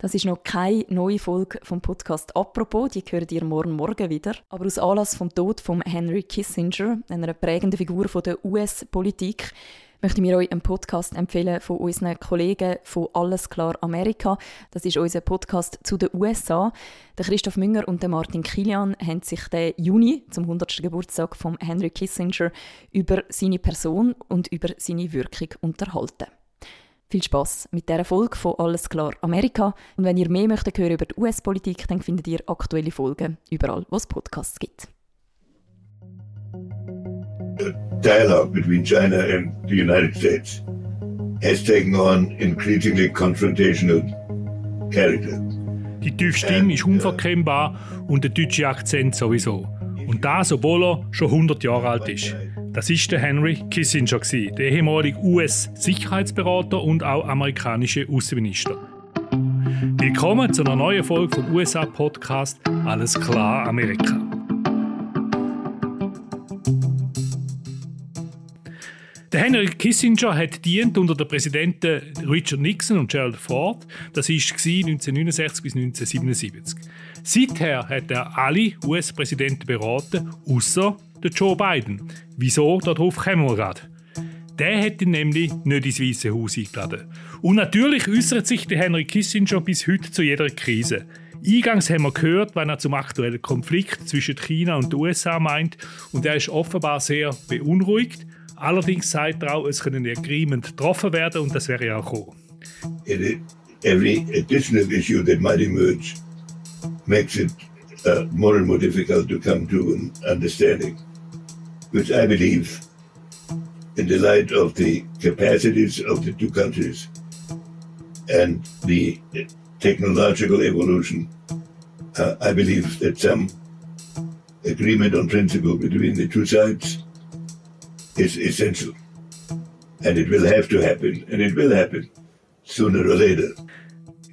Das ist noch keine neue Folge vom Podcast «Apropos», die hören ihr morgen Morgen wieder. Aber aus Anlass vom Tod von Henry Kissinger, einer prägenden Figur der US-Politik, möchte ich euch einen Podcast empfehlen von unseren Kollegen von Alles klar Amerika. Das ist unser Podcast zu den USA. Der Christoph Münger und der Martin Kilian haben sich den Juni zum 100. Geburtstag von Henry Kissinger über seine Person und über seine Wirkung unterhalten. Viel Spaß mit dieser Folge von Alles klar Amerika. Und wenn ihr mehr möchtet hören über die US-Politik, dann findet ihr aktuelle Folgen überall, wo es Podcasts gibt. The dialogue between China and the United States has taken on increasingly confrontational character. Die tiefe Stimme ist uh, unverkennbar und der deutsche Akzent sowieso. Und das, obwohl er schon 100 Jahre alt ist. Das ist der Henry Kissinger, der ehemalige US-Sicherheitsberater und auch amerikanische Außenminister. Willkommen zu einer neuen Folge vom USA-Podcast Alles klar Amerika. Der Henry Kissinger hat dient unter den Präsidenten Richard Nixon und Gerald Ford. Das war 1969 bis 1977. Seither hat er alle US-Präsidenten beraten, außer Joe Biden. Wieso? Darauf kommen wir gerade. Der hat ihn nämlich nicht ins Weiße Haus eingeladen. Und natürlich äußert sich der Henry Kissinger bis heute zu jeder Krise. Eingangs haben wir gehört, wenn er zum aktuellen Konflikt zwischen China und den USA meint, und er ist offenbar sehr beunruhigt. Allerdings sagt er auch, es können Agreement getroffen werden und das wäre ja auch gekommen. Every additional issue that might emerge makes it uh, more and more difficult to come to an understanding, which I believe, in the light of the capacities of the two countries and the technological evolution, uh, I believe that some agreement on principle between the two sides is essential. And it will have to happen, and it will happen sooner or later.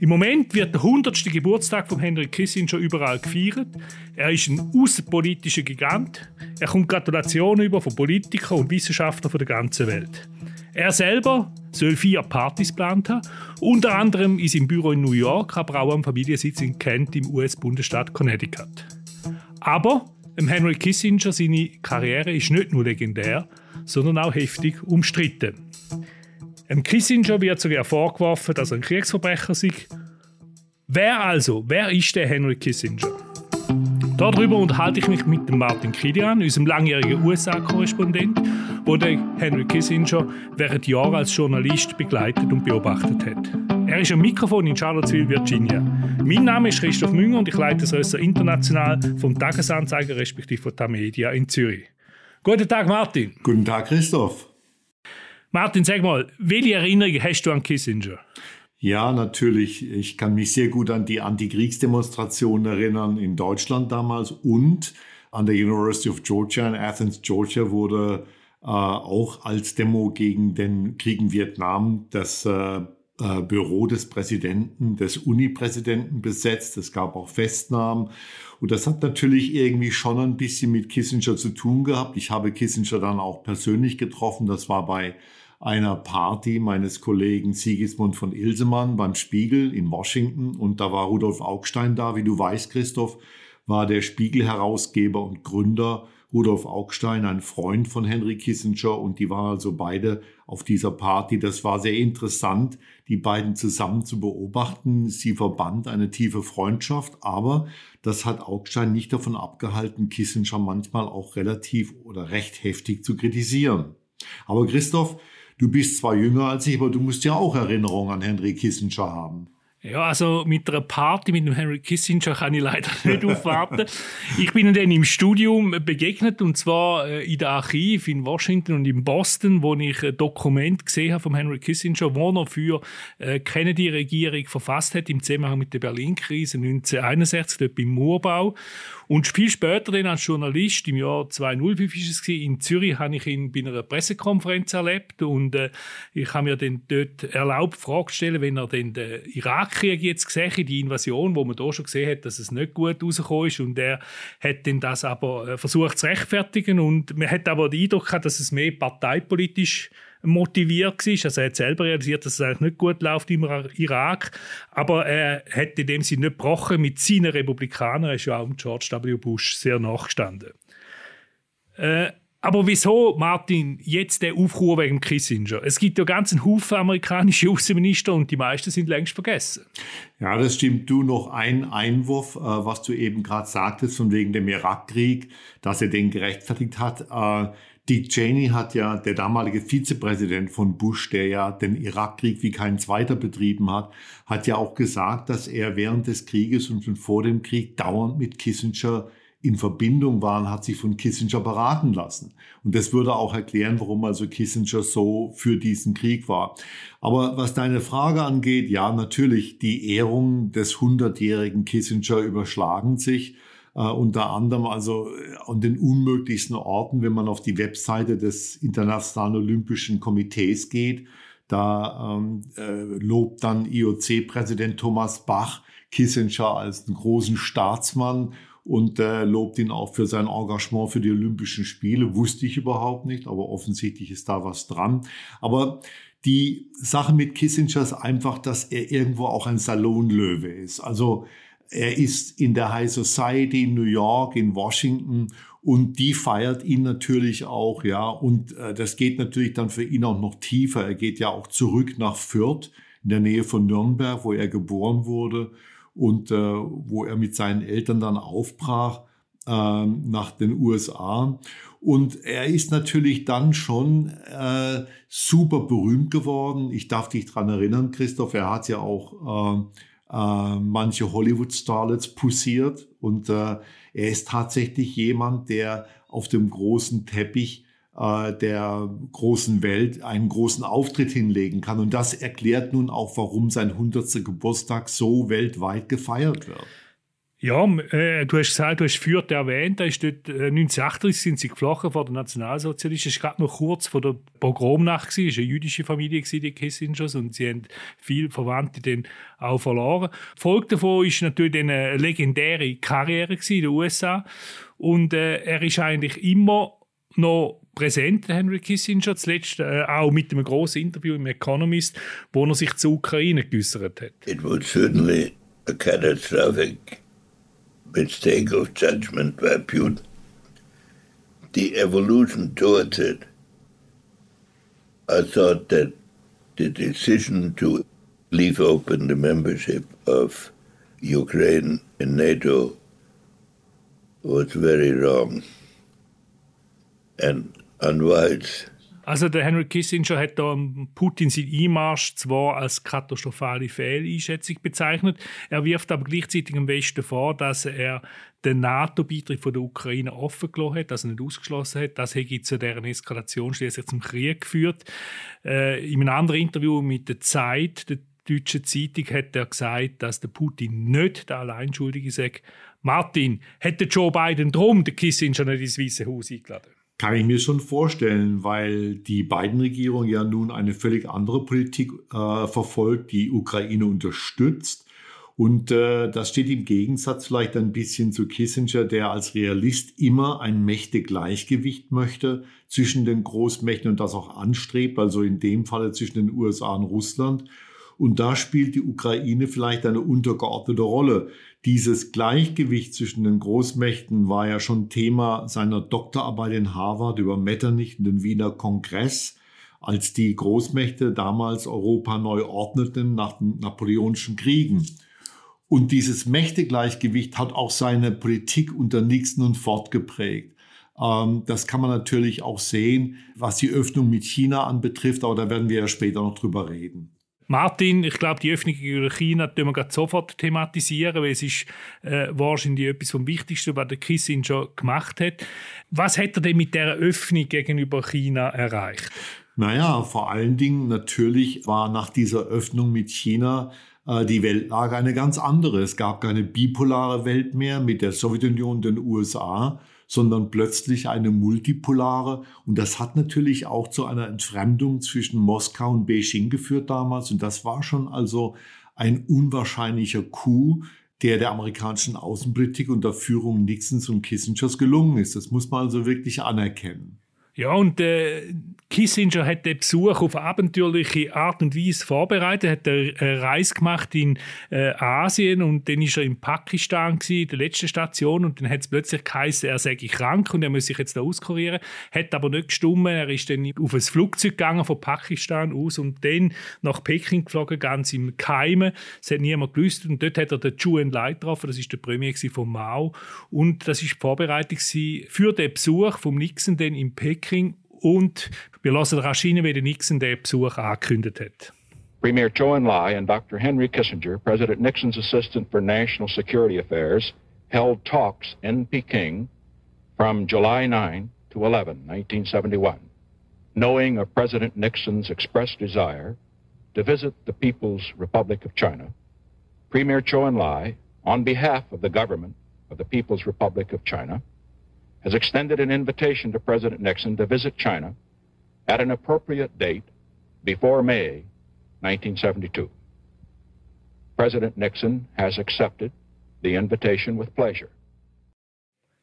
Im Moment wird der 100. Geburtstag von Henry Kissinger überall gefeiert. Er ist ein außenpolitischer Gigant. Er kommt Gratulationen über von Politikern und Wissenschaftlern von der ganzen Welt. Er selber soll vier Partys geplant haben, unter anderem in seinem Büro in New York, aber auch am Familiensitz in Kent im US-Bundesstaat Connecticut. Aber Henry Kissinger seine Karriere ist nicht nur legendär, sondern auch heftig umstritten. Dem Kissinger wird sogar vorgeworfen, dass er ein Kriegsverbrecher sei. Wer also, wer ist der Henry Kissinger? Darüber unterhalte ich mich mit Martin Kilian, unserem langjährigen USA-Korrespondent, der den Henry Kissinger während Jahren als Journalist begleitet und beobachtet hat. Er ist am Mikrofon in Charlottesville, Virginia. Mein Name ist Christoph Münger und ich leite das Ressort international vom Tagesanzeiger respektive von Tamedia in Zürich. Guten Tag, Martin. Guten Tag, Christoph. Martin, sag mal, welche Erinnerungen hast du an Kissinger? Ja, natürlich. Ich kann mich sehr gut an die Antikriegsdemonstrationen erinnern in Deutschland damals und an der University of Georgia in Athens, Georgia wurde äh, auch als Demo gegen den Krieg in Vietnam das äh, äh, Büro des Präsidenten, des Uni-Präsidenten besetzt. Es gab auch Festnahmen. Und das hat natürlich irgendwie schon ein bisschen mit Kissinger zu tun gehabt. Ich habe Kissinger dann auch persönlich getroffen. Das war bei einer Party meines Kollegen Sigismund von Ilsemann beim Spiegel in Washington. Und da war Rudolf Augstein da. Wie du weißt, Christoph, war der Spiegel-Herausgeber und Gründer Rudolf Augstein, ein Freund von Henry Kissinger. Und die waren also beide auf dieser Party. Das war sehr interessant, die beiden zusammen zu beobachten. Sie verband eine tiefe Freundschaft, aber das hat Augstein nicht davon abgehalten, Kissinger manchmal auch relativ oder recht heftig zu kritisieren. Aber Christoph, du bist zwar jünger als ich, aber du musst ja auch Erinnerungen an Henry Kissinger haben. Ja, also mit einer Party mit dem Henry Kissinger kann ich leider nicht aufwarten. Ich bin dann im Studium begegnet und zwar äh, in der Archiv in Washington und in Boston, wo ich ein Dokument gesehen habe von Henry Kissinger, wo er für äh, Kennedy-Regierung verfasst hat im Zusammenhang mit der Berlin-Krise 1961 dort beim Murbau. Und viel später dann als Journalist, im Jahr 2005 ist es in Zürich, habe ich ihn bei einer Pressekonferenz erlebt und äh, ich habe mir dann dort erlaubt, Fragen zu stellen, wenn er den Irakkrieg jetzt gesehen die Invasion, wo man da schon gesehen hat, dass es nicht gut rausgekommen ist und er hat dann das aber äh, versucht zu rechtfertigen und man hat aber den Eindruck gehabt, dass es mehr parteipolitisch motiviert war. Also er hat selber realisiert, dass es eigentlich nicht gut läuft im Irak. Aber er hat in dem Sinne nicht gebrochen mit seinen Republikanern. Er ist ja auch George W. Bush sehr nachgestanden. Äh, aber wieso, Martin, jetzt der Aufruhr wegen Kissinger? Es gibt ja ganz einen Haufen amerikanische Außenminister und die meisten sind längst vergessen. Ja, das stimmt. Du noch ein Einwurf, äh, was du eben gerade sagtest, von wegen dem Irakkrieg, dass er den gerechtfertigt hat. Äh, Dick Cheney hat ja, der damalige Vizepräsident von Bush, der ja den Irakkrieg wie kein zweiter betrieben hat, hat ja auch gesagt, dass er während des Krieges und schon vor dem Krieg dauernd mit Kissinger in Verbindung waren, hat sich von Kissinger beraten lassen. Und das würde auch erklären, warum also Kissinger so für diesen Krieg war. Aber was deine Frage angeht, ja, natürlich, die Ehrungen des 100-jährigen Kissinger überschlagen sich. Äh, unter anderem also äh, an den unmöglichsten Orten, wenn man auf die Webseite des Internationalen Olympischen Komitees geht. Da ähm, äh, lobt dann IOC-Präsident Thomas Bach Kissinger als einen großen Staatsmann und äh, lobt ihn auch für sein Engagement für die Olympischen Spiele. Wusste ich überhaupt nicht, aber offensichtlich ist da was dran. Aber die Sache mit Kissinger ist einfach, dass er irgendwo auch ein Salonlöwe ist. Also er ist in der High Society in New York, in Washington und die feiert ihn natürlich auch, ja. Und äh, das geht natürlich dann für ihn auch noch tiefer. Er geht ja auch zurück nach Fürth in der Nähe von Nürnberg, wo er geboren wurde und äh, wo er mit seinen Eltern dann aufbrach äh, nach den USA. Und er ist natürlich dann schon äh, super berühmt geworden. Ich darf dich dran erinnern, Christoph, er hat ja auch äh, äh, manche Hollywood-Starlets pussiert. Und äh, er ist tatsächlich jemand, der auf dem großen Teppich der großen Welt einen großen Auftritt hinlegen kann. Und das erklärt nun auch, warum sein 100. Geburtstag so weltweit gefeiert wird. Ja, äh, du hast gesagt, du hast Fürth erwähnt, da ist dort, äh, 1938 sind sie geflogen vor den Nationalsozialisten. Das war gerade noch kurz vor der Pogromnacht, es war eine jüdische Familie, die Kissingers, und sie haben viele Verwandte dann auch verloren. Folge davon ist natürlich eine legendäre Karriere in den USA und äh, er ist eigentlich immer noch präsent, Henry Kissinger, zuletzt äh, auch mit einem großen Interview im Economist, wo er sich zur Ukraine geäußert hat. It was certainly a catastrophic mistake of judgment by Putin. The evolution towards it, I thought that the decision to leave open the membership of Ukraine in NATO was very wrong and unwise. Also der Henry Kissinger hat da Putin seinen Einmarsch zwar als katastrophale Fehleinschätzung bezeichnet, er wirft aber gleichzeitig dem Westen vor, dass er den NATO-Beitritt von der Ukraine offen gelassen hat, also nicht ausgeschlossen hat. Das hätte zu deren Eskalation schließlich zum Krieg geführt. Äh, in einem anderen Interview mit der Zeit, der deutschen Zeitung, hat er gesagt, dass der Putin nicht der Alleinschuldige sei. Martin, hätte Joe Biden drum den Kissinger nicht ins Weiße Haus eingeladen? Kann ich mir schon vorstellen, weil die beiden Regierungen ja nun eine völlig andere Politik äh, verfolgt, die Ukraine unterstützt. Und äh, das steht im Gegensatz vielleicht ein bisschen zu Kissinger, der als Realist immer ein Mächtegleichgewicht möchte zwischen den Großmächten und das auch anstrebt, also in dem Falle zwischen den USA und Russland. Und da spielt die Ukraine vielleicht eine untergeordnete Rolle. Dieses Gleichgewicht zwischen den Großmächten war ja schon Thema seiner Doktorarbeit in Harvard über Metternich und den Wiener Kongress, als die Großmächte damals Europa neu ordneten nach den Napoleonischen Kriegen. Und dieses Mächtegleichgewicht hat auch seine Politik unter Nixon und Ford geprägt. Ähm, das kann man natürlich auch sehen, was die Öffnung mit China anbetrifft, aber da werden wir ja später noch drüber reden. Martin, ich glaube, die Öffnung über China tun wir sofort thematisieren, weil es ist äh, wahrscheinlich etwas vom Wichtigsten, was der Kissinger gemacht hat. Was hat er denn mit der Öffnung gegenüber China erreicht? Naja, vor allen Dingen natürlich war nach dieser Öffnung mit China äh, die Weltlage eine ganz andere. Es gab keine bipolare Welt mehr mit der Sowjetunion und den USA, sondern plötzlich eine multipolare. Und das hat natürlich auch zu einer Entfremdung zwischen Moskau und Beijing geführt damals. Und das war schon also ein unwahrscheinlicher Coup, der der amerikanischen Außenpolitik unter Führung Nixons und Kissingers gelungen ist. Das muss man also wirklich anerkennen. Ja, und äh, Kissinger hat den Besuch auf abenteuerliche Art und Weise vorbereitet, hat eine Reise gemacht in äh, Asien und dann ist er in Pakistan gewesen, der letzten Station. Und dann hat es plötzlich geheißen, er sei krank und er muss sich jetzt da auskurieren, hat aber nicht gestummen, er ist dann auf ein Flugzeug gegangen von Pakistan aus und dann nach Peking geflogen, ganz im Keimen, es hat niemand gewusst und dort hat er den Zhou Enlai getroffen, das ist der Premier von Mao. Und das ist die Vorbereitung für den Besuch von Nixon dann in Peking Und wir lassen wie der Nixon den Besuch angekündigt hat. Premier Zhou Enlai and Dr. Henry Kissinger, President Nixon's assistant for national security affairs, held talks in Peking from July 9 to 11, 1971, knowing of President Nixon's expressed desire to visit the People's Republic of China. Premier Zhou Enlai, on behalf of the government of the People's Republic of China, has extended an invitation to President Nixon to visit China at an appropriate date before May 1972. President Nixon has accepted the invitation with pleasure.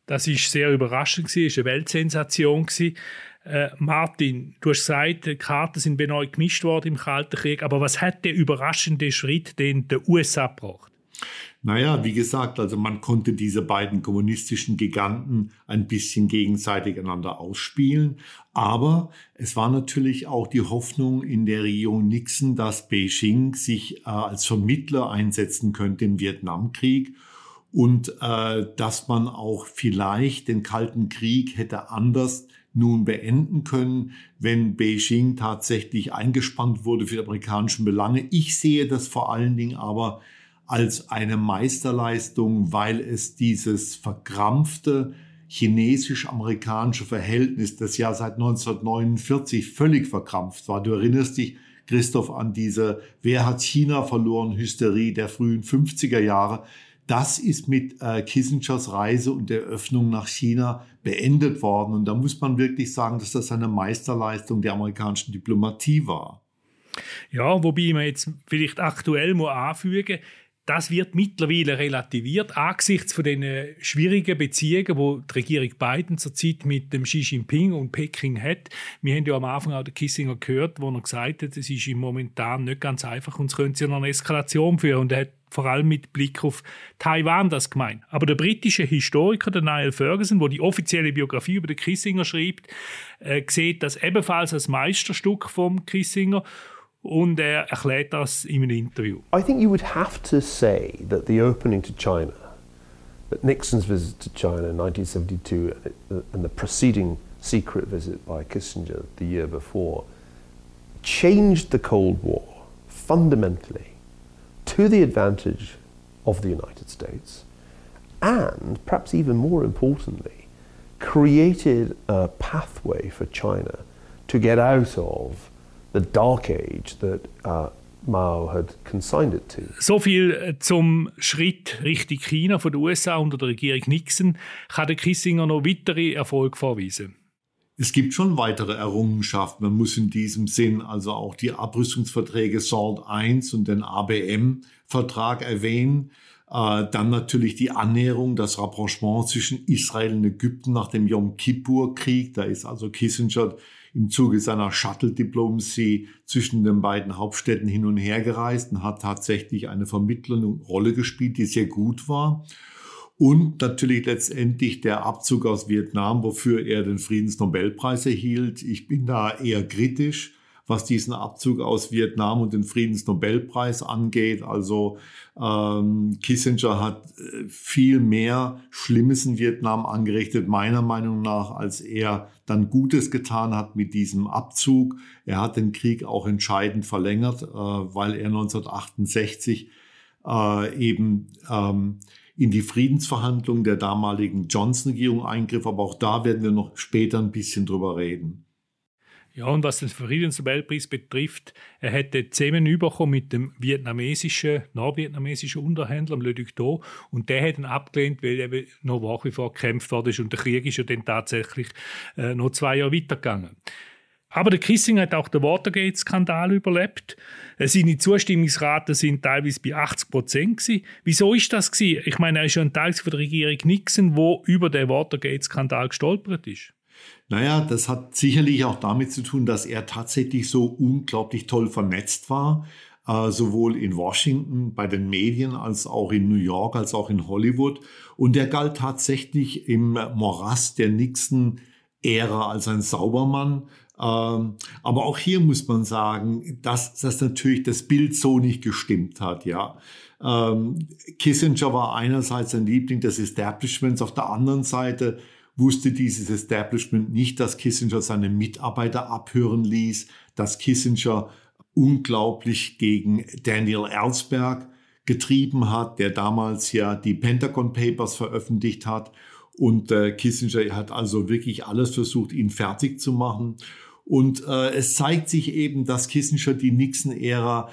Das ist sehr überraschend gewesen, ist eine Weltsensation gewesen. Äh, Martin, du hast gesagt, die Karten sind neu gemischt worden im Kalten Krieg, aber was hat der überraschende Schritt den der USA gebracht? Naja, wie gesagt, also man konnte diese beiden kommunistischen Giganten ein bisschen gegenseitig einander ausspielen. Aber es war natürlich auch die Hoffnung in der Regierung Nixon, dass Beijing sich äh, als Vermittler einsetzen könnte im Vietnamkrieg und äh, dass man auch vielleicht den Kalten Krieg hätte anders nun beenden können, wenn Beijing tatsächlich eingespannt wurde für die amerikanischen Belange. Ich sehe das vor allen Dingen aber als eine Meisterleistung, weil es dieses verkrampfte chinesisch-amerikanische Verhältnis, das ja seit 1949 völlig verkrampft war. Du erinnerst dich, Christoph, an diese Wer hat China verloren Hysterie der frühen 50er Jahre. Das ist mit äh, Kissingers Reise und der Öffnung nach China beendet worden. Und da muss man wirklich sagen, dass das eine Meisterleistung der amerikanischen Diplomatie war. Ja, wobei man jetzt vielleicht aktuell muss anfügen das wird mittlerweile relativiert angesichts von den schwierigen Beziehungen, wo die Regierung Biden zurzeit mit dem Xi Jinping und Peking hat. Wir haben ja am Anfang auch den Kissinger gehört, wo er gesagt hat, es ist momentan nicht ganz einfach und es könnte zu einer Eskalation führen. Und er hat vor allem mit Blick auf Taiwan das gemeint. Aber der britische Historiker, der Niall Ferguson, der die offizielle Biografie über den Kissinger schreibt, äh, sieht das ebenfalls als Meisterstück vom Kissinger und er erklärt das in einem Interview. I think you would have to say that the opening to China, that Nixon's visit to China in 1972 and the preceding secret visit by Kissinger the year before, changed the Cold War fundamentally to the advantage of the United States and, perhaps even more importantly, created a pathway for China to get out of the dark age that uh, Mao had consigned it to. So viel äh, zum Schritt Richtung China von den USA unter der Regierung Nixon. Kann der Kissinger noch weitere Erfolge vorweisen? Es gibt schon weitere Errungenschaften. Man muss in diesem Sinn also auch die Abrüstungsverträge SALT I und den ABM-Vertrag erwähnen. Äh, dann natürlich die Annäherung, das Rapprochement zwischen Israel und Ägypten nach dem Yom Kippur-Krieg. Da ist also Kissinger im Zuge seiner Shuttle-Diplomatie zwischen den beiden Hauptstädten hin und her gereist und hat tatsächlich eine vermittelnde Rolle gespielt, die sehr gut war. Und natürlich letztendlich der Abzug aus Vietnam, wofür er den Friedensnobelpreis erhielt. Ich bin da eher kritisch was diesen Abzug aus Vietnam und den Friedensnobelpreis angeht. Also ähm, Kissinger hat äh, viel mehr Schlimmes in Vietnam angerichtet, meiner Meinung nach, als er dann Gutes getan hat mit diesem Abzug. Er hat den Krieg auch entscheidend verlängert, äh, weil er 1968 äh, eben ähm, in die Friedensverhandlungen der damaligen Johnson-Regierung eingriff. Aber auch da werden wir noch später ein bisschen drüber reden. Ja, und was den Friedensnobelpreis betrifft, er hätte zusammen bekommen mit dem vietnamesischen, nordvietnamesischen Unterhändler, Le Duc Do, und der hat ihn abgelehnt, weil er noch nach wie vor gekämpft worden ist und der Krieg ist ja dann tatsächlich äh, noch zwei Jahre weitergegangen. Aber der Kissinger hat auch den Watergate-Skandal überlebt. Äh, seine Zustimmungsraten sind teilweise bei 80 Prozent. Wieso ist das gewesen? Ich meine, er ist ja ein Teil von der Regierung Nixon, wo über den Watergate-Skandal gestolpert ist. Naja, das hat sicherlich auch damit zu tun, dass er tatsächlich so unglaublich toll vernetzt war, äh, sowohl in Washington bei den Medien als auch in New York als auch in Hollywood. Und er galt tatsächlich im Morast der Nixon-Ära als ein Saubermann. Ähm, aber auch hier muss man sagen, dass das natürlich das Bild so nicht gestimmt hat, ja. Ähm, Kissinger war einerseits ein Liebling des Establishments, auf der anderen Seite wusste dieses Establishment nicht, dass Kissinger seine Mitarbeiter abhören ließ, dass Kissinger unglaublich gegen Daniel Ellsberg getrieben hat, der damals ja die Pentagon Papers veröffentlicht hat. Und äh, Kissinger hat also wirklich alles versucht, ihn fertig zu machen. Und äh, es zeigt sich eben, dass Kissinger die Nixon-Ära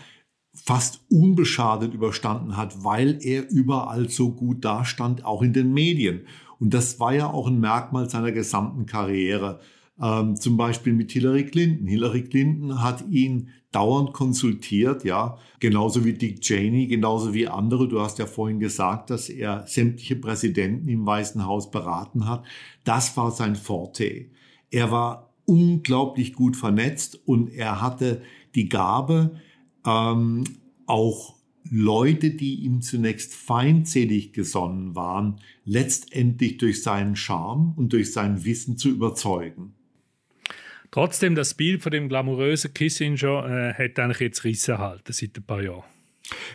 fast unbeschadet überstanden hat, weil er überall so gut dastand, auch in den Medien. Und das war ja auch ein Merkmal seiner gesamten Karriere. Ähm, zum Beispiel mit Hillary Clinton. Hillary Clinton hat ihn dauernd konsultiert, ja, genauso wie Dick Cheney, genauso wie andere. Du hast ja vorhin gesagt, dass er sämtliche Präsidenten im Weißen Haus beraten hat. Das war sein Forte. Er war unglaublich gut vernetzt und er hatte die Gabe, ähm, auch Leute, die ihm zunächst feindselig gesonnen waren, letztendlich durch seinen Charme und durch sein Wissen zu überzeugen. Trotzdem, das Bild von dem glamourösen Kissinger äh, hat eigentlich jetzt Risse erhalten seit ein paar Jahren.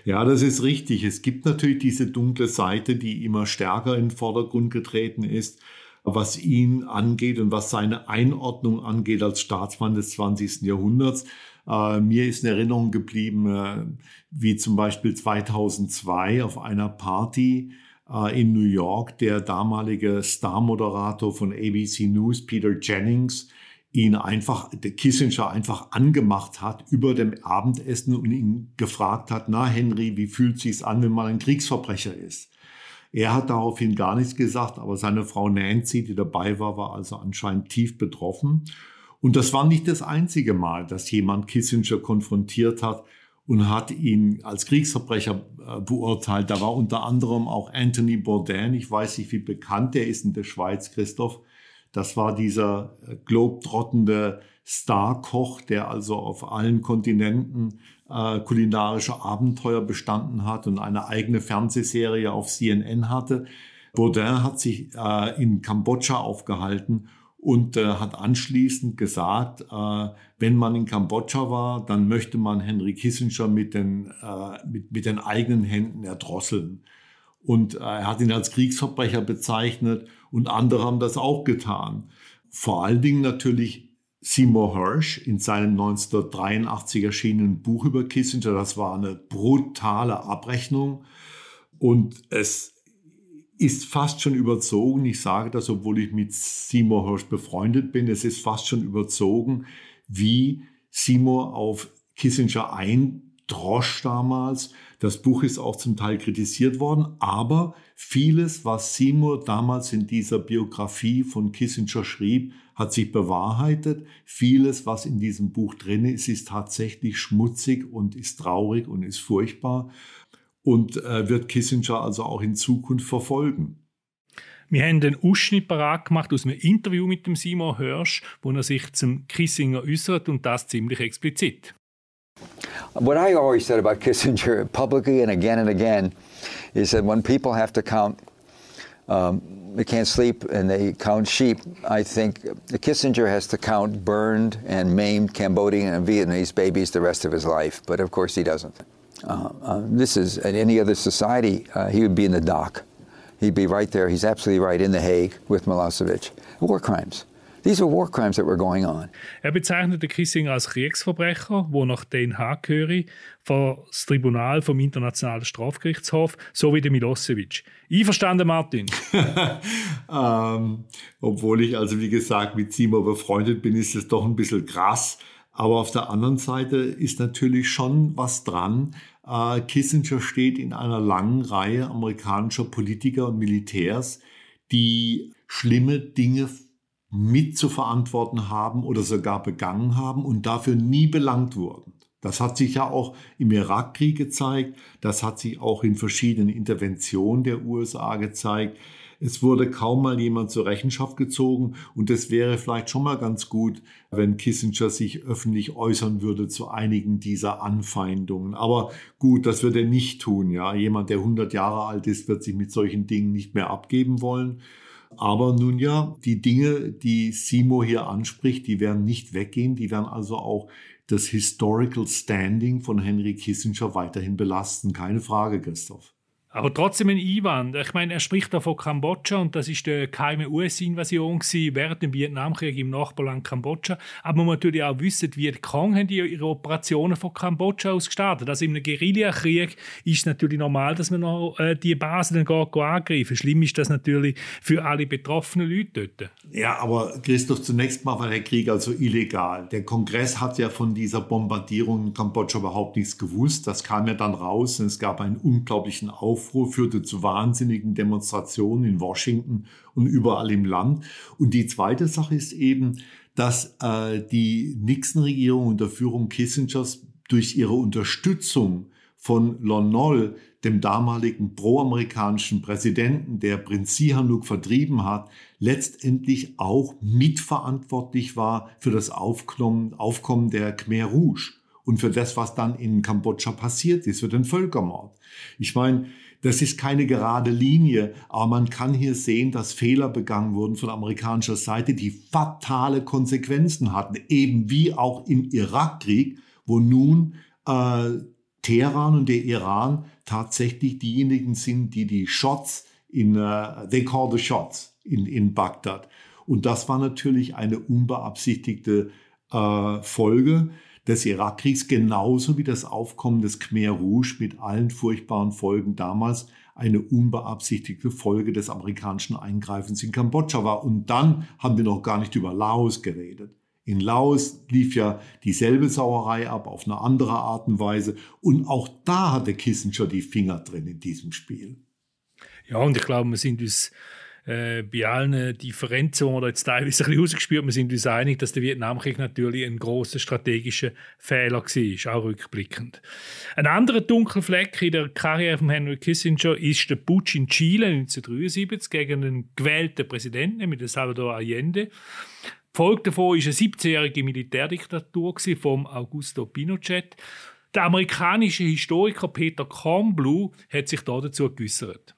Ja, das ist richtig. Es gibt natürlich diese dunkle Seite, die immer stärker in den Vordergrund getreten ist, was ihn angeht und was seine Einordnung angeht als Staatsmann des 20. Jahrhunderts. Äh, mir ist in Erinnerung geblieben, äh, wie zum Beispiel 2002 auf einer Party äh, in New York der damalige Star-Moderator von ABC News, Peter Jennings, ihn einfach, der Kissinger einfach angemacht hat über dem Abendessen und ihn gefragt hat, na Henry, wie fühlt sich's an, wenn man ein Kriegsverbrecher ist? Er hat daraufhin gar nichts gesagt, aber seine Frau Nancy, die dabei war, war also anscheinend tief betroffen. Und das war nicht das einzige Mal, dass jemand Kissinger konfrontiert hat und hat ihn als Kriegsverbrecher äh, beurteilt. Da war unter anderem auch Anthony Bourdain. Ich weiß nicht, wie bekannt er ist in der Schweiz, Christoph. Das war dieser äh, globetrottende Starkoch, der also auf allen Kontinenten äh, kulinarische Abenteuer bestanden hat und eine eigene Fernsehserie auf CNN hatte. Bourdain hat sich äh, in Kambodscha aufgehalten und äh, hat anschließend gesagt, äh, wenn man in Kambodscha war, dann möchte man Henry Kissinger mit den, äh, mit, mit den eigenen Händen erdrosseln. Und äh, er hat ihn als Kriegsverbrecher bezeichnet und andere haben das auch getan. Vor allen Dingen natürlich Seymour Hirsch in seinem 1983 erschienenen Buch über Kissinger. Das war eine brutale Abrechnung. Und es ist fast schon überzogen. Ich sage das, obwohl ich mit Seymour Hirsch befreundet bin. Es ist fast schon überzogen, wie Seymour auf Kissinger eindrosch damals. Das Buch ist auch zum Teil kritisiert worden, aber vieles, was Seymour damals in dieser Biografie von Kissinger schrieb, hat sich bewahrheitet. Vieles, was in diesem Buch drin ist, ist tatsächlich schmutzig und ist traurig und ist furchtbar und äh, wird Kissinger also auch in Zukunft verfolgen. Wir haben einen Ausschnitt parat gemacht aus einem Interview mit dem Simon Hirsch, wo er sich zum Kissinger äußert und das ziemlich explizit. What I always said about Kissinger publicly and again and again is that when people have to count, um, they can't sleep and they count sheep, I think Kissinger has to count burned and maimed Cambodian and Vietnamese babies the rest of his life, but of course he doesn't. Uh, uh, this is at any other society, uh, he would be in the dock. He'd be right there. He's absolutely right in The Hague with Milosevic. War crimes. These are war crimes that were going on. Er bezeichnete Kissinger als Kriegsverbrecher, wo nach Den Haag gehöre, vor das Tribunal vom Internationalen Strafgerichtshof, so wie der Milosevic. Einverstanden, Martin? ähm, obwohl ich also, wie gesagt, mit Simo befreundet bin, ist es doch ein bisschen krass. Aber auf der anderen Seite ist natürlich schon was dran, äh, Kissinger steht in einer langen Reihe amerikanischer Politiker und Militärs, die schlimme Dinge mit zu verantworten haben oder sogar begangen haben und dafür nie belangt wurden. Das hat sich ja auch im Irakkrieg gezeigt, das hat sich auch in verschiedenen Interventionen der USA gezeigt. Es wurde kaum mal jemand zur Rechenschaft gezogen und es wäre vielleicht schon mal ganz gut, wenn Kissinger sich öffentlich äußern würde zu einigen dieser Anfeindungen. Aber gut, das wird er nicht tun. Ja, jemand, der 100 Jahre alt ist, wird sich mit solchen Dingen nicht mehr abgeben wollen. Aber nun ja, die Dinge, die Simo hier anspricht, die werden nicht weggehen, die werden also auch das Historical Standing von Henry Kissinger weiterhin belasten. Keine Frage, Christoph. Aber trotzdem ein Einwand. Ich meine, er spricht da von Kambodscha und das ist die geheime US-Invasion während dem Vietnamkrieg im Nachbarland Kambodscha. Aber man muss natürlich auch wissen, wie die Kong haben ihre Operationen von Kambodscha aus gestartet. Also in einem Guerillakrieg ist es natürlich normal, dass man noch äh, die Basen dann geht angreifen. Schlimm ist das natürlich für alle betroffenen Leute dort. Ja, aber Christoph, zunächst mal war der Krieg also illegal. Der Kongress hat ja von dieser Bombardierung in Kambodscha überhaupt nichts gewusst. Das kam ja dann raus und es gab einen unglaublichen Aufruhr Aufruhr führte zu wahnsinnigen Demonstrationen in Washington und überall im Land. Und die zweite Sache ist eben, dass äh, die Nixon-Regierung unter Führung Kissingers durch ihre Unterstützung von Lon Nol, dem damaligen proamerikanischen Präsidenten, der Prinz Sihanouk vertrieben hat, letztendlich auch mitverantwortlich war für das Aufkommen, Aufkommen der Khmer Rouge und für das, was dann in Kambodscha passiert ist, für den Völkermord. Ich meine, das ist keine gerade Linie, aber man kann hier sehen, dass Fehler begangen wurden von amerikanischer Seite, die fatale Konsequenzen hatten, eben wie auch im Irakkrieg, wo nun äh, Teheran und der Iran tatsächlich diejenigen sind, die die Shots in, uh, they call the shots in, in Bagdad. Und das war natürlich eine unbeabsichtigte äh, Folge des Irakkriegs genauso wie das Aufkommen des Khmer Rouge mit allen furchtbaren Folgen damals eine unbeabsichtigte Folge des amerikanischen Eingreifens in Kambodscha war. Und dann haben wir noch gar nicht über Laos geredet. In Laos lief ja dieselbe Sauerei ab auf eine andere Art und Weise. Und auch da hatte Kissinger die Finger drin in diesem Spiel. Ja, und ich glaube, wir sind uns äh, bei allen Differenzen, die wir jetzt teilweise ein bisschen rausgespürt wir sind uns einig, dass der Vietnamkrieg natürlich ein großer strategischer Fehler war, auch rückblickend. Ein anderer dunkler Fleck in der Karriere von Henry Kissinger ist der Putsch in Chile 1973 gegen den gewählten Präsidenten, nämlich Salvador Allende. Die Folge davon war eine 17-jährige Militärdiktatur von Augusto Pinochet. Der amerikanische Historiker Peter Kornblue hat sich dazu geäußert.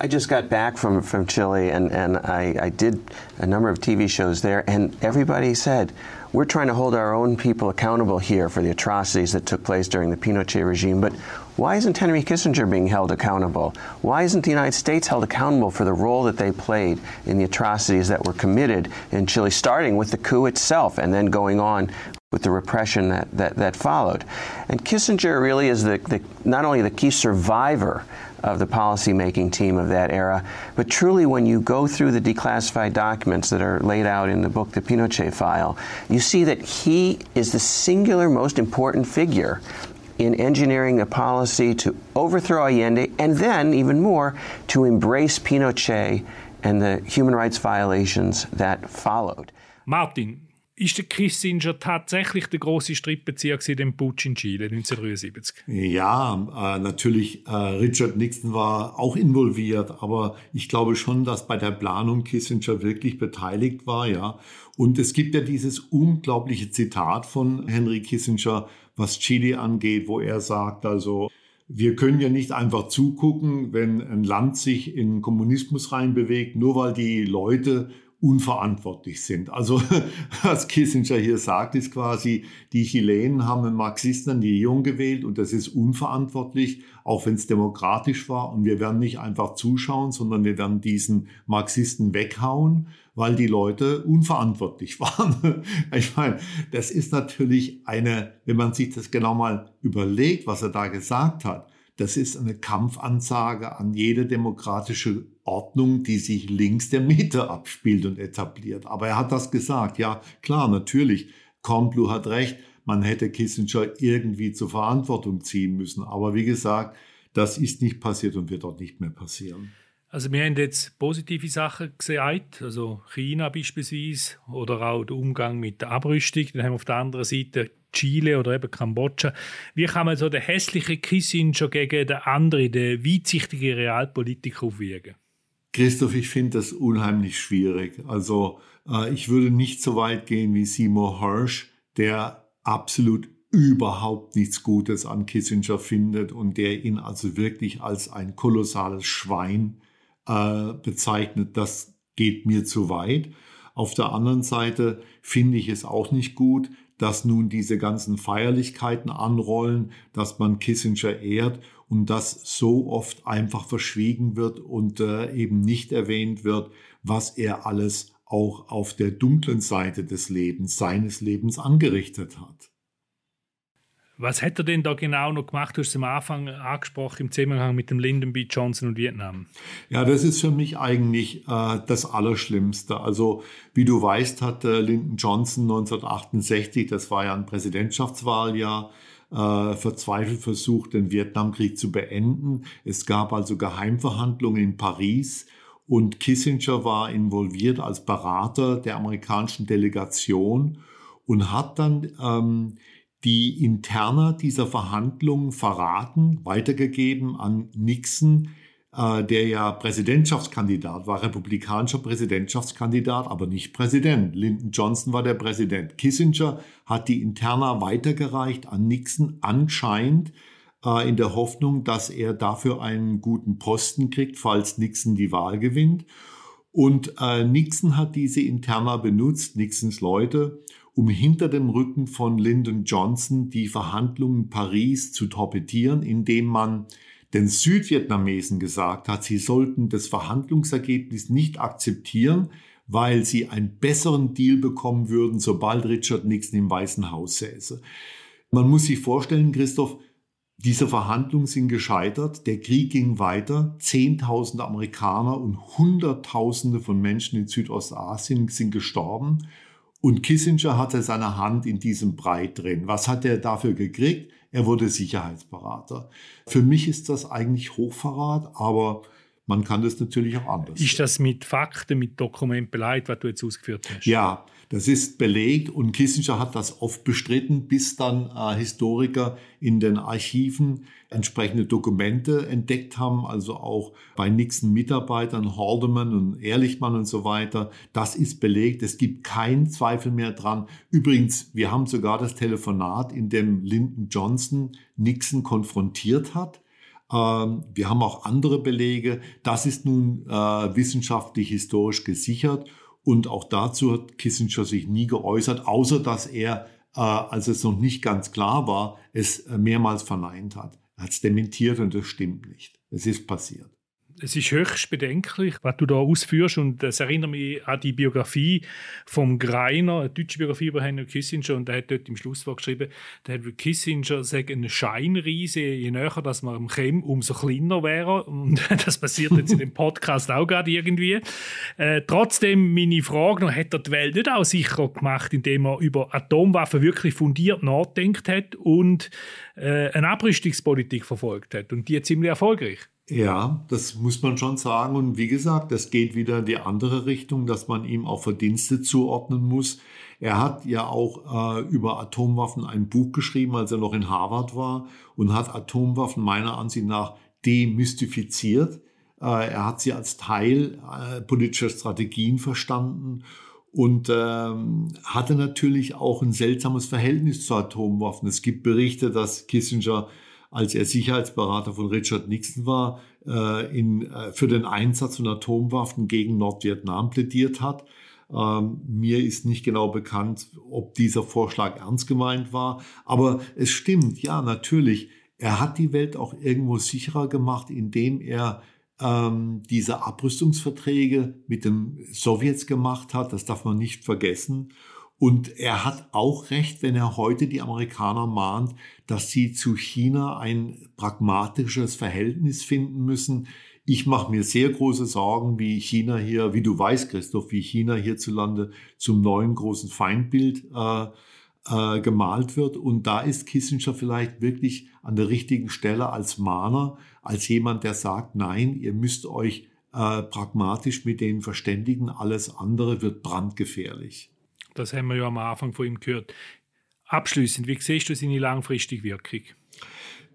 I just got back from, from Chile and, and I, I did a number of TV shows there, and everybody said, We're trying to hold our own people accountable here for the atrocities that took place during the Pinochet regime, but why isn't Henry Kissinger being held accountable? Why isn't the United States held accountable for the role that they played in the atrocities that were committed in Chile, starting with the coup itself and then going on with the repression that, that, that followed? And Kissinger really is the, the, not only the key survivor of the policymaking team of that era. But truly, when you go through the declassified documents that are laid out in the book, The Pinochet File, you see that he is the singular most important figure in engineering a policy to overthrow Allende and then, even more, to embrace Pinochet and the human rights violations that followed. Martin, ist der Kissinger tatsächlich der große Streitbezieher in dem Putsch in Chile 1973? Ja, äh, natürlich. Äh, Richard Nixon war auch involviert, aber ich glaube schon, dass bei der Planung Kissinger wirklich beteiligt war. Ja, und es gibt ja dieses unglaubliche Zitat von Henry Kissinger, was Chile angeht, wo er sagt, also wir können ja nicht einfach zugucken, wenn ein Land sich in Kommunismus reinbewegt, nur weil die Leute unverantwortlich sind. Also was Kissinger hier sagt, ist quasi, die Chilenen haben einen Marxisten an die Regierung gewählt und das ist unverantwortlich, auch wenn es demokratisch war. Und wir werden nicht einfach zuschauen, sondern wir werden diesen Marxisten weghauen, weil die Leute unverantwortlich waren. Ich meine, das ist natürlich eine, wenn man sich das genau mal überlegt, was er da gesagt hat, das ist eine Kampfansage an jede demokratische Ordnung, die sich links der Mitte abspielt und etabliert. Aber er hat das gesagt. Ja, klar, natürlich. Kornblue hat recht. Man hätte Kissinger irgendwie zur Verantwortung ziehen müssen. Aber wie gesagt, das ist nicht passiert und wird auch nicht mehr passieren. Also wir haben jetzt positive Sachen gesagt, also China beispielsweise oder auch der Umgang mit der Abrüstung. Dann haben wir auf der anderen Seite Chile oder eben Kambodscha. Wie kann man so den hässlichen Kissinger gegen den anderen, den weitsichtigen Realpolitiker aufwiegen? Christoph, ich finde das unheimlich schwierig. Also äh, ich würde nicht so weit gehen wie Seymour Hirsch, der absolut überhaupt nichts Gutes an Kissinger findet und der ihn also wirklich als ein kolossales Schwein äh, bezeichnet. Das geht mir zu weit. Auf der anderen Seite finde ich es auch nicht gut, dass nun diese ganzen Feierlichkeiten anrollen, dass man Kissinger ehrt und dass so oft einfach verschwiegen wird und äh, eben nicht erwähnt wird, was er alles auch auf der dunklen Seite des Lebens, seines Lebens angerichtet hat. Was hat er denn da genau noch gemacht? Du hast es am Anfang angesprochen im Zusammenhang mit dem Lyndon B. Johnson und Vietnam. Ja, das ist für mich eigentlich äh, das Allerschlimmste. Also, wie du weißt, hat äh, Lyndon Johnson 1968, das war ja ein Präsidentschaftswahljahr, äh, verzweifelt versucht, den Vietnamkrieg zu beenden. Es gab also Geheimverhandlungen in Paris und Kissinger war involviert als Berater der amerikanischen Delegation und hat dann ähm, die Interna dieser Verhandlungen verraten, weitergegeben an Nixon, der ja Präsidentschaftskandidat war, republikanischer Präsidentschaftskandidat, aber nicht Präsident. Lyndon Johnson war der Präsident. Kissinger hat die Interna weitergereicht an Nixon, anscheinend äh, in der Hoffnung, dass er dafür einen guten Posten kriegt, falls Nixon die Wahl gewinnt. Und äh, Nixon hat diese Interna benutzt, Nixons Leute, um hinter dem Rücken von Lyndon Johnson die Verhandlungen in Paris zu torpedieren, indem man den Südvietnamesen gesagt hat, sie sollten das Verhandlungsergebnis nicht akzeptieren, weil sie einen besseren Deal bekommen würden, sobald Richard Nixon im Weißen Haus säße. Man muss sich vorstellen, Christoph, diese Verhandlungen sind gescheitert, der Krieg ging weiter, Zehntausende Amerikaner und Hunderttausende von Menschen in Südostasien sind gestorben und Kissinger hatte seine Hand in diesem Brei drin. Was hat er dafür gekriegt? Er wurde Sicherheitsberater. Für mich ist das eigentlich Hochverrat, aber man kann das natürlich auch anders. Ist das mit Fakten, mit Dokumenten beleidigt, was du jetzt ausgeführt hast? Ja, das ist belegt und Kissinger hat das oft bestritten, bis dann äh, Historiker in den Archiven entsprechende Dokumente entdeckt haben, also auch bei Nixon-Mitarbeitern, Haldeman und Ehrlichmann und so weiter. Das ist belegt. Es gibt keinen Zweifel mehr dran. Übrigens, wir haben sogar das Telefonat, in dem Lyndon Johnson Nixon konfrontiert hat. Ähm, wir haben auch andere Belege. Das ist nun äh, wissenschaftlich historisch gesichert. Und auch dazu hat Kissinger sich nie geäußert, außer dass er, äh, als es noch nicht ganz klar war, es mehrmals verneint hat. Er hat es dementiert und das stimmt nicht. Es ist passiert es ist höchst bedenklich, was du da ausführst und es erinnert mich an die Biografie vom Greiner, eine deutsche Biografie über Henry Kissinger und der hat dort im Schlusswort geschrieben, der Henry Kissinger sei ein Scheinriese, je näher dass man am käme, umso kleiner wäre und das passiert jetzt in dem Podcast auch gerade irgendwie. Äh, trotzdem meine Frage noch, hat er die Welt nicht auch sicher gemacht, indem er über Atomwaffen wirklich fundiert nachdenkt hat und äh, eine Abrüstungspolitik verfolgt hat und die ziemlich erfolgreich? Ja, das muss man schon sagen. Und wie gesagt, das geht wieder in die andere Richtung, dass man ihm auch Verdienste zuordnen muss. Er hat ja auch äh, über Atomwaffen ein Buch geschrieben, als er noch in Harvard war und hat Atomwaffen meiner Ansicht nach demystifiziert. Äh, er hat sie als Teil äh, politischer Strategien verstanden und ähm, hatte natürlich auch ein seltsames Verhältnis zu Atomwaffen. Es gibt Berichte, dass Kissinger als er Sicherheitsberater von Richard Nixon war, äh, in, äh, für den Einsatz von Atomwaffen gegen Nordvietnam plädiert hat. Ähm, mir ist nicht genau bekannt, ob dieser Vorschlag ernst gemeint war. Aber es stimmt, ja, natürlich. Er hat die Welt auch irgendwo sicherer gemacht, indem er ähm, diese Abrüstungsverträge mit den Sowjets gemacht hat. Das darf man nicht vergessen. Und er hat auch recht, wenn er heute die Amerikaner mahnt, dass sie zu China ein pragmatisches Verhältnis finden müssen. Ich mache mir sehr große Sorgen, wie China hier, wie du weißt, Christoph, wie China hierzulande zum neuen großen Feindbild äh, äh, gemalt wird. Und da ist Kissinger vielleicht wirklich an der richtigen Stelle als Mahner, als jemand, der sagt, nein, ihr müsst euch äh, pragmatisch mit denen verständigen, alles andere wird brandgefährlich. Das haben wir ja am Anfang von ihm gehört. Abschließend, wie siehst du seine langfristige Wirkung?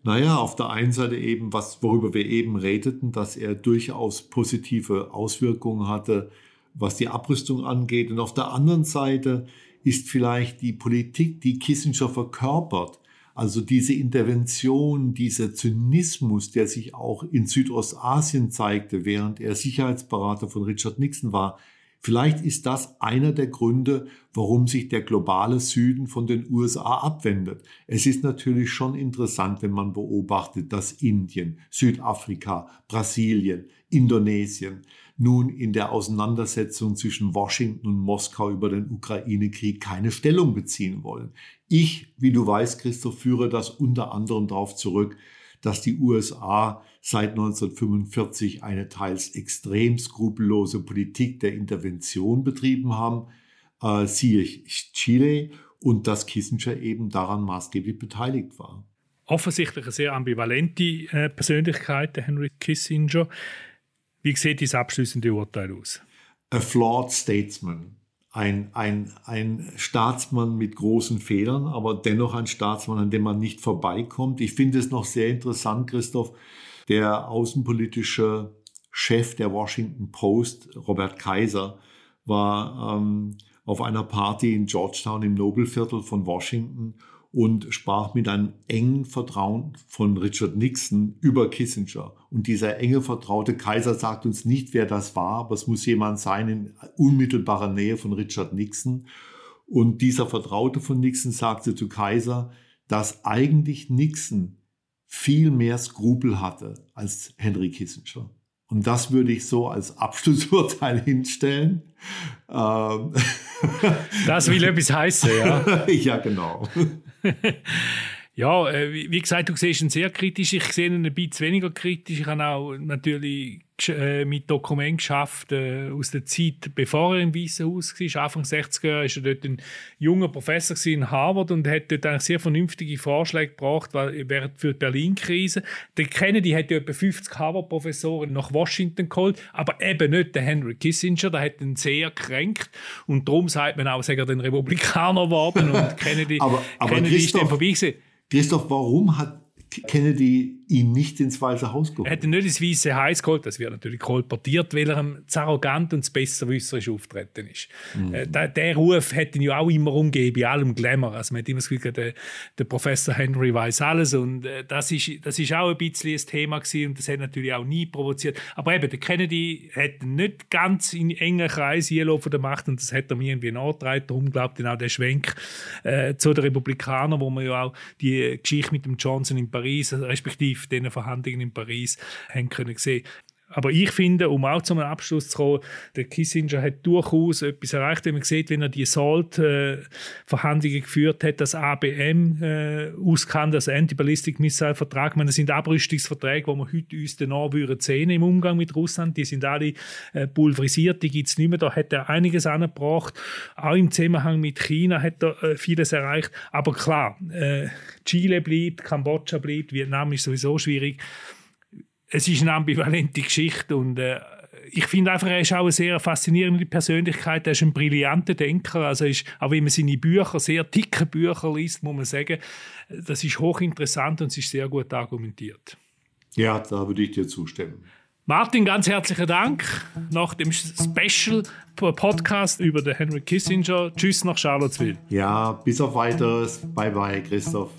Naja, auf der einen Seite eben, was, worüber wir eben redeten, dass er durchaus positive Auswirkungen hatte, was die Abrüstung angeht. Und auf der anderen Seite ist vielleicht die Politik, die Kissinger verkörpert, also diese Intervention, dieser Zynismus, der sich auch in Südostasien zeigte, während er Sicherheitsberater von Richard Nixon war, Vielleicht ist das einer der Gründe, warum sich der globale Süden von den USA abwendet. Es ist natürlich schon interessant, wenn man beobachtet, dass Indien, Südafrika, Brasilien, Indonesien nun in der Auseinandersetzung zwischen Washington und Moskau über den Ukraine-Krieg keine Stellung beziehen wollen. Ich, wie du weißt, Christoph, führe das unter anderem darauf zurück, dass die USA seit 1945 eine teils extrem skrupellose Politik der Intervention betrieben haben, äh, siehe Chile, und dass Kissinger eben daran maßgeblich beteiligt war. Offensichtlich eine sehr ambivalente äh, Persönlichkeit, der Henry Kissinger. Wie sieht dieses abschließende Urteil aus? A flawed statesman ein, ein, ein Staatsmann mit großen Fehlern, aber dennoch ein Staatsmann, an dem man nicht vorbeikommt. Ich finde es noch sehr interessant, Christoph, der außenpolitische Chef der Washington Post, Robert Kaiser, war ähm, auf einer Party in Georgetown im Nobelviertel von Washington und sprach mit einem engen Vertrauen von Richard Nixon über Kissinger. Und dieser enge vertraute Kaiser sagt uns nicht, wer das war, aber es muss jemand sein in unmittelbarer Nähe von Richard Nixon. Und dieser Vertraute von Nixon sagte zu Kaiser, dass eigentlich Nixon viel mehr Skrupel hatte als Henry Kissinger. Und das würde ich so als Abschlussurteil hinstellen. Ähm. Das will etwas heißen, ja. ja, genau. ja, äh, wie gesagt, du siehst ihn sehr kritisch. Ich sehe ihn ein bisschen weniger kritisch. Ich habe auch natürlich äh, mit Dokumenten geschafft äh, aus der Zeit, bevor er im Weißen Haus war. Anfang 60er Jahre war er dort ein junger Professor in Harvard und hat dort eigentlich sehr vernünftige Vorschläge gebracht während für die Berlin-Krise. Der Kennedy hat etwa 50 Harvard-Professoren nach Washington geholt, aber eben nicht der Henry Kissinger, der hat ihn sehr kränkt und darum sagt man auch, sagen den Republikaner geworden und Kennedy, aber, aber Kennedy ist dann vorbei gewesen. Christoph, warum hat Kennedy ihn nicht ins Weiße Haus geholt. Er ihn nicht ins Weiße Haus geholt, das wird natürlich kolportiert, weil er zu arrogant und zu besserwisserisch auftreten ist. Mhm. Äh, der, der, Ruf hat ihn ja auch immer umgeben, bei allem Glamour. Also man hat immer das Gefühl, der, der Professor Henry weiß alles und äh, das, ist, das ist auch ein bisschen ein Thema gewesen und das hat natürlich auch nie provoziert. Aber eben, der Kennedy hat nicht ganz in engen Kreis von der Macht und das hat er mir irgendwie nachgetragen. Darum glaubt auch der Schwenk äh, zu den Republikanern, wo man ja auch die Geschichte mit dem Johnson in Paris, respektive Verhandlungen in Paris haben können sehen. Aber ich finde, um auch zu einem Abschluss zu kommen, der Kissinger hat durchaus etwas erreicht, wenn man sieht, wenn er die SALT-Verhandlungen geführt hat, das ABM äh, auskann, das Anti-Ballistic Missile-Vertrag. Das sind Abrüstungsverträge, die wir heute uns danach würden sehen im Umgang mit Russland. Die sind alle äh, pulverisiert, die gibt es nicht mehr. Da hat er einiges angebracht. Auch im Zusammenhang mit China hat er äh, vieles erreicht. Aber klar, äh, Chile bleibt, Kambodscha bleibt, Vietnam ist sowieso schwierig es ist eine ambivalente Geschichte und äh, ich finde einfach, er ist auch eine sehr faszinierende Persönlichkeit. Er ist ein brillanter Denker. Also ist, auch wenn man seine Bücher, sehr dicke Bücher liest, muss man sagen, das ist hochinteressant und es ist sehr gut argumentiert. Ja, da würde ich dir zustimmen. Martin, ganz herzlichen Dank nach dem Special Podcast über den Henry Kissinger. Tschüss nach Charlottesville. Ja, bis auf weiteres. Bye bye, Christoph.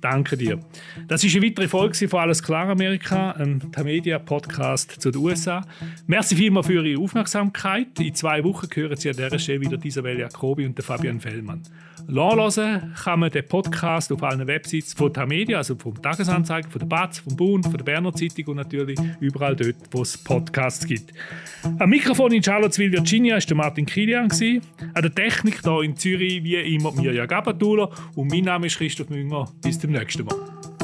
Danke dir. Das ist eine weitere Folge von Alles klar Amerika, ein Tamedia-Podcast zu den USA. Merci vielmals für Ihre Aufmerksamkeit. In zwei Wochen hören Sie an dieser Stelle wieder Isabel Jacobi und Fabian Fellmann. Nachlesen kann man den Podcast auf allen Websites von Tamedia, also vom Tagesanzeiger, von der BATS, vom Bund, von der Berner Zeitung und natürlich überall dort, wo es Podcasts gibt. Am Mikrofon in Charlottesville, Virginia, war der Martin Kilian. An der Technik hier in Zürich, wie immer, Mirja Gabatuller. Und mein Name ist Christoph Münger. Bis zum nächsten Mal.